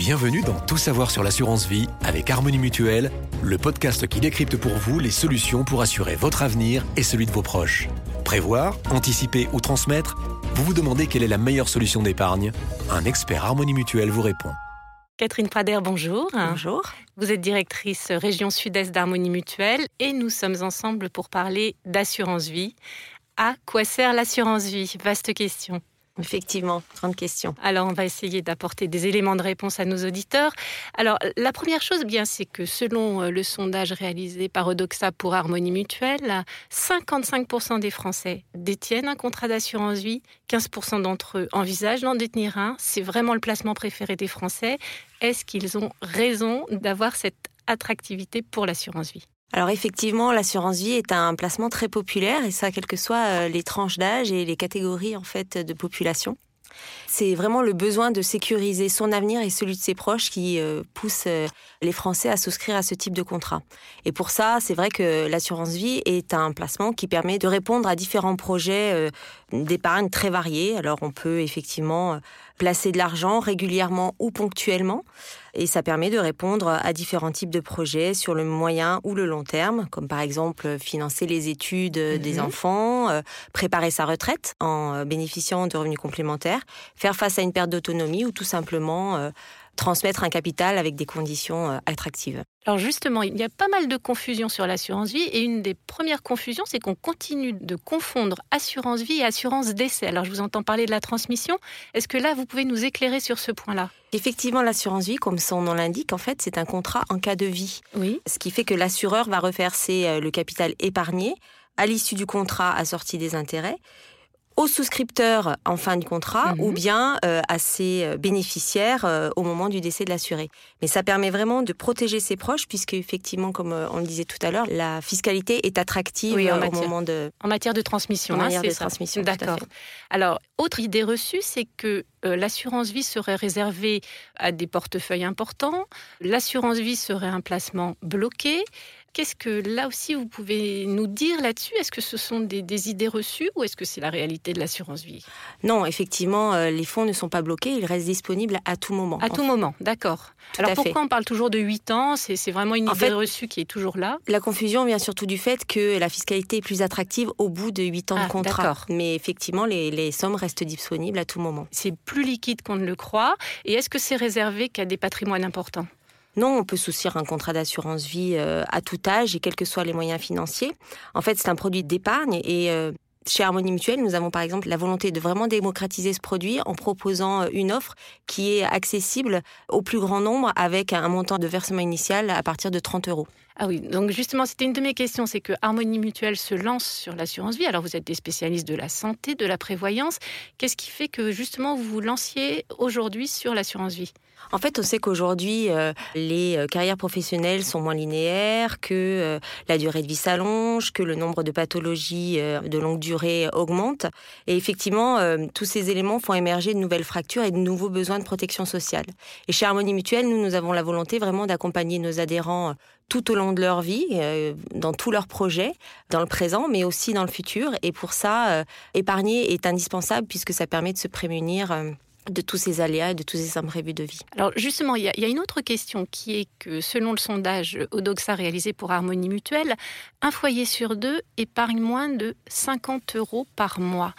Bienvenue dans Tout savoir sur l'assurance vie avec Harmonie Mutuelle, le podcast qui décrypte pour vous les solutions pour assurer votre avenir et celui de vos proches. Prévoir, anticiper ou transmettre, vous vous demandez quelle est la meilleure solution d'épargne Un expert Harmonie Mutuelle vous répond. Catherine Prader, bonjour. Bonjour. Vous êtes directrice région sud-est d'Harmonie Mutuelle et nous sommes ensemble pour parler d'assurance vie. À quoi sert l'assurance vie? Vaste question. Effectivement, grande question. Alors, on va essayer d'apporter des éléments de réponse à nos auditeurs. Alors, la première chose, bien, c'est que selon euh, le sondage réalisé par Odoxa pour Harmonie Mutuelle, 55% des Français détiennent un contrat d'assurance vie, 15% d'entre eux envisagent d'en détenir un. C'est vraiment le placement préféré des Français. Est-ce qu'ils ont raison d'avoir cette attractivité pour l'assurance vie? Alors effectivement, l'assurance vie est un placement très populaire et ça, quelles que soient euh, les tranches d'âge et les catégories en fait de population. C'est vraiment le besoin de sécuriser son avenir et celui de ses proches qui euh, pousse euh, les Français à souscrire à ce type de contrat. Et pour ça, c'est vrai que l'assurance vie est un placement qui permet de répondre à différents projets d'épargne très variés. Alors on peut effectivement placer de l'argent régulièrement ou ponctuellement. Et ça permet de répondre à différents types de projets sur le moyen ou le long terme, comme par exemple financer les études des mhm. enfants, préparer sa retraite en bénéficiant de revenus complémentaires, faire face à une perte d'autonomie ou tout simplement euh, transmettre un capital avec des conditions euh, attractives. Alors justement, il y a pas mal de confusion sur l'assurance vie et une des premières confusions, c'est qu'on continue de confondre assurance vie et assurance décès. Alors je vous entends parler de la transmission. Est-ce que là, vous pouvez nous éclairer sur ce point-là? Effectivement, l'assurance vie, comme son nom l'indique, en fait, c'est un contrat en cas de vie. Oui. Ce qui fait que l'assureur va reverser euh, le capital épargné à l'issue du contrat assorti des intérêts aux souscripteurs en fin de contrat ou mhm. bien euh, à ses euh, bénéficiaires euh, au moment du décès de l'assuré. Mais ça permet vraiment de protéger ses proches puisque effectivement, comme on le disait tout à l'heure, la fiscalité est attractive au moment de en matière de transmission. En hein, de transmission. D'accord. Alors, autre idée reçue, c'est que l'assurance vie serait réservée à des portefeuilles importants. L'assurance vie serait un placement bloqué. Qu'est-ce que là aussi vous pouvez nous dire là-dessus? Est-ce que ce sont des, idées reçues ou est-ce que c'est la réalité de l'assurance vie? Non, effectivement, euh, les fonds ne sont pas bloqués, ils restent disponibles à tout moment. À tout moment, d'accord. Alors pourquoi on parle toujours de 8 ans? C'est vraiment une idée reçue qui est toujours là La confusion vient surtout du fait que la fiscalité est plus attractive au bout de 8 ans de ah, contrat. Mais effectivement, les, les sommes restent disponibles à tout moment. C'est plus liquide qu'on ne le croit. Et est-ce que c'est réservé qu'à des patrimoines importants? Non, on peut souscrire un contrat d'assurance vie euh, à tout âge et quels que soient les moyens financiers. En fait, c'est un produit d'épargne et euh, chez Harmonie Mutuelle, nous avons par exemple la volonté de vraiment démocratiser ce produit en proposant euh, une offre qui est accessible au plus grand nombre avec un montant de versement initial à partir de 30 euros. Ah oui, donc justement, c'était une de mes questions, c'est que Harmonie Mutuelle se lance sur l'assurance vie. Alors vous êtes des spécialistes de la santé, de la prévoyance. Qu'est-ce qui fait que justement vous vous lanciez aujourd'hui sur l'assurance vie? En fait, on sait qu'aujourd'hui, euh, les euh, carrières professionnelles sont moins linéaires, que euh, la durée de vie s'allonge, que le nombre de pathologies de longue durée augmente. Et effectivement, tous ces éléments font émerger de nouvelles fractures et de nouveaux besoins de protection sociale. Et chez Harmonie Mutuelle, nous, nous avons la volonté vraiment d'accompagner nos adhérents tout au long de leur vie, dans tous leurs projets, dans le présent, mais aussi dans le futur. Et pour ça, épargner est indispensable puisque ça permet de se prémunir de tous ces aléas et de tous ces imprévus de vie. Alors justement, il y, a, une autre question qui est que selon le sondage Odoxa réalisé pour Harmonie Mutuelle, un foyer sur deux épargne moins de 50 euros par mois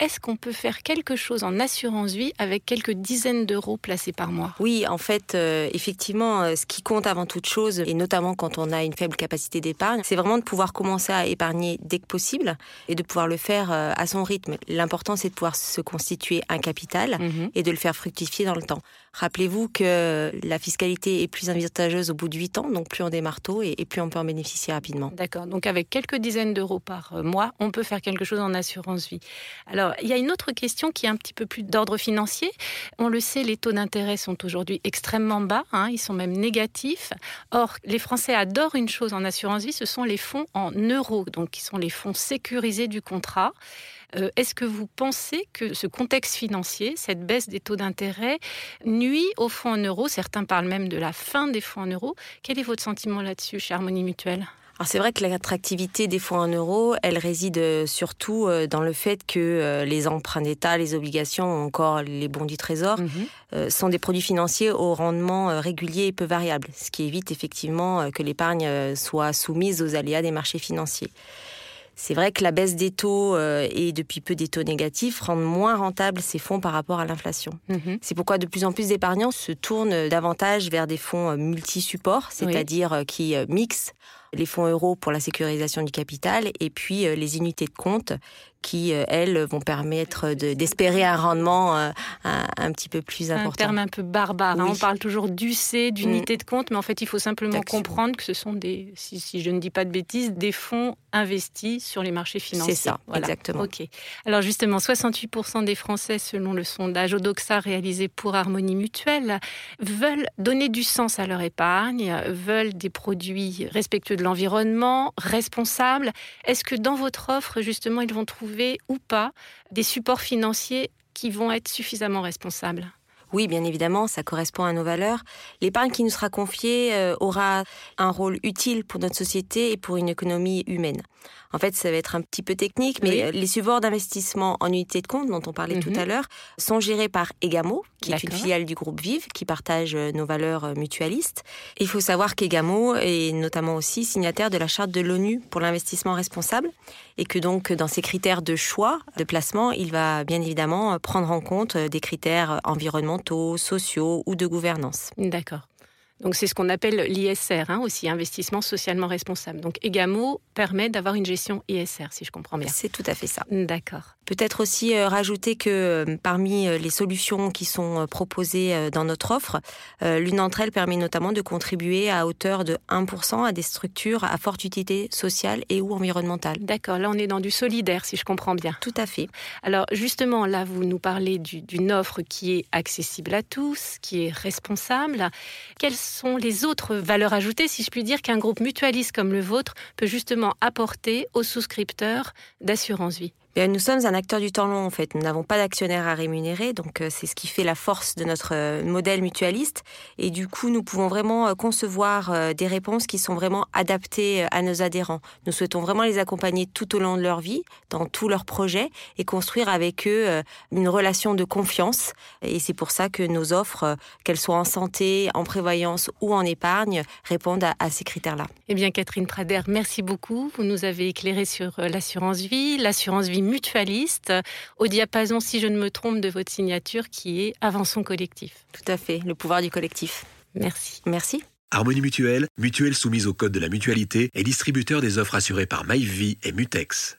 est-ce qu'on peut faire quelque chose en assurance vie avec quelques dizaines d'euros placés par mois? Oui, en fait, euh, effectivement, euh, ce qui compte avant toute chose, et notamment quand on a une faible capacité d'épargne, c'est vraiment de pouvoir commencer à épargner dès que possible et de pouvoir le faire euh, à son rythme. L'important, c'est de pouvoir se constituer un capital mhm. et de le faire fructifier dans le temps. Rappelez-vous que la fiscalité est plus avantageuse au bout de 8 ans, donc plus on démarre tôt et, plus on peut en bénéficier rapidement. D'accord, donc avec quelques dizaines d'euros par mois, on peut faire quelque chose en assurance vie. Alors, il y a une autre question qui est un petit peu plus d'ordre financier. On le sait, les taux d'intérêt sont aujourd'hui extrêmement bas, hein, ils sont même négatifs. Or, les Français adorent une chose en assurance vie, ce sont les fonds en euros, donc qui sont les fonds sécurisés du contrat. Euh, est-ce que vous pensez que ce contexte financier, cette baisse des taux d'intérêt, nuit aux fonds en euros? Certains parlent même de la fin des fonds en euros. Quel est votre sentiment là-dessus chez Harmonie Mutuelle? C'est vrai que l'attractivité des fonds en euros, elle réside euh, surtout euh, dans le fait que euh, les emprunts d'État, les obligations ou encore les bons du Trésor mhm. sont des produits financiers au rendement régulier et peu variable, ce qui évite effectivement que l'épargne soit soumise aux aléas des marchés financiers. C'est vrai que la baisse des taux et depuis peu des taux négatifs rendent moins rentables ces fonds par rapport à l'inflation. Mhm. C'est pourquoi de plus en plus d'épargnants se tournent davantage vers des fonds multi-supports, c'est-à-dire qui mixent les fonds euros pour la sécurisation du capital et puis euh, les unités de compte qui, euh, elles, vont permettre d'espérer un rendement euh, un, petit peu plus important. Un terme un peu barbare. Hein. On parle toujours d'UC, d'unité mm. de compte, mais en fait, il faut simplement comprendre que ce sont des, si, je ne dis pas de bêtises, des fonds investis sur les marchés financiers. C'est ça, exactement. Ok. Alors justement, 68% des Français, selon le sondage Odoxa réalisé pour Harmonie Mutuelle, veulent donner du sens à leur épargne, veulent des produits respectueux l'environnement, responsables. Est-ce que dans votre offre, justement, ils vont trouver ou pas des supports financiers qui vont être suffisamment responsables? Oui, bien évidemment, ça correspond à nos valeurs. L'épargne qui nous sera confiée euh, aura un rôle utile pour notre société et pour une économie humaine. En fait, ça va être un petit peu technique, mais les supports d'investissement en unité de compte dont on parlait tout mhm. à l'heure sont gérés par Egamo, qui est une filiale du groupe Vive, qui partage euh, nos valeurs euh, mutualistes. Il faut savoir qu'Egamo est notamment aussi signataire de la charte de l'ONU pour l'investissement responsable et que donc dans ses critères de choix de placement, il va bien évidemment prendre en compte des critères environnementaux, sociaux ou de gouvernance. D'accord. Donc c'est ce qu'on appelle l'ISR, hein, aussi investissement socialement responsable. Donc Egamo permet d'avoir une gestion ISR, si je comprends bien. C'est tout à fait ça. D'accord. Peut-être aussi euh, rajouter que euh, parmi euh, les solutions qui sont proposées dans notre offre, l'une d'entre elles permet notamment de contribuer à hauteur de 1% à des structures à forte utilité sociale et ou environnementale. D'accord, là on est dans du solidaire, si je comprends bien. Tout à fait. Alors justement, là vous nous parlez d'une offre qui est accessible à tous, qui est responsable. Quelles sont les autres valeurs ajoutées, si je puis dire, qu'un groupe mutualiste comme le vôtre peut justement apporter aux souscripteurs d'assurance vie nous sommes un acteur du temps long en fait. Nous n'avons pas d'actionnaires à rémunérer, donc euh, c'est ce qui fait la force de notre euh, modèle mutualiste. Et du coup, nous pouvons vraiment euh, concevoir des réponses qui sont vraiment adaptées à nos adhérents. Nous souhaitons vraiment les accompagner tout au long de leur vie, dans tous leurs projets, et construire avec eux une relation de confiance. Et c'est pour ça que nos offres, qu'elles soient en santé, en prévoyance ou en épargne, répondent à, ces critères-là. Eh bien, Catherine Prader, merci beaucoup. Vous nous avez éclairé sur l'assurance vie, l'assurance vie mutualiste, au diapason, si je ne me trompe, de votre signature qui est Avançons collectif. Tout à fait, le pouvoir du collectif. Merci. Merci. Harmonie Mutuelle, mutuelle soumise au code de la mutualité et distributeur des offres assurées par MyVie et Mutex.